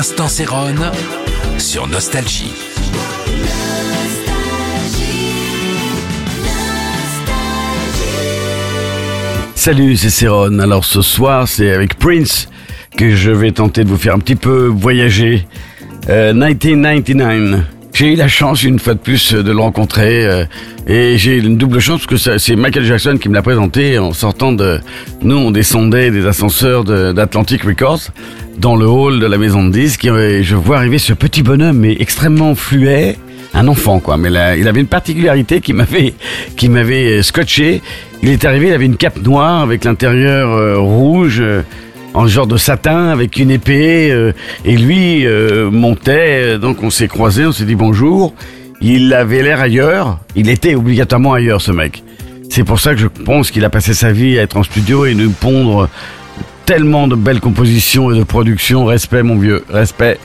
l'instant Céron sur Nostalgie. Salut, c'est Céron. Alors ce soir, c'est avec Prince que je vais tenter de vous faire un petit peu voyager. Euh, 1999. J'ai eu la chance une fois de plus de le rencontrer euh, et j'ai une double chance parce que c'est Michael Jackson qui me l'a présenté en sortant de... Nous, on descendait des ascenseurs d'Atlantic Records dans le hall de la maison de disques et je vois arriver ce petit bonhomme mais extrêmement fluet, un enfant quoi, mais il avait une particularité qui m'avait qui m'avait euh, scotché. Il est arrivé, il avait une cape noire avec l'intérieur euh, rouge. euh, en genre de satin avec une épée euh, et lui euh, montait euh, donc on s'est croisés on s'est dit bonjour. Il avait l'air ailleurs. Il était obligatoirement ailleurs ce mec. C'est pour ça que je pense qu'il a passé sa vie à être en studio et nous pondre tellement de belles compositions et de productions. Respect mon vieux respect.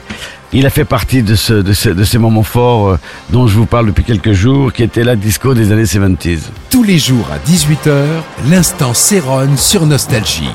Il a fait partie de, ce, de, ce- de ces moments forts dont je vous parle depuis quelques jours qui était la disco des années 70 Tous les jours à 18h, l'instant Céron sur Nostalgie.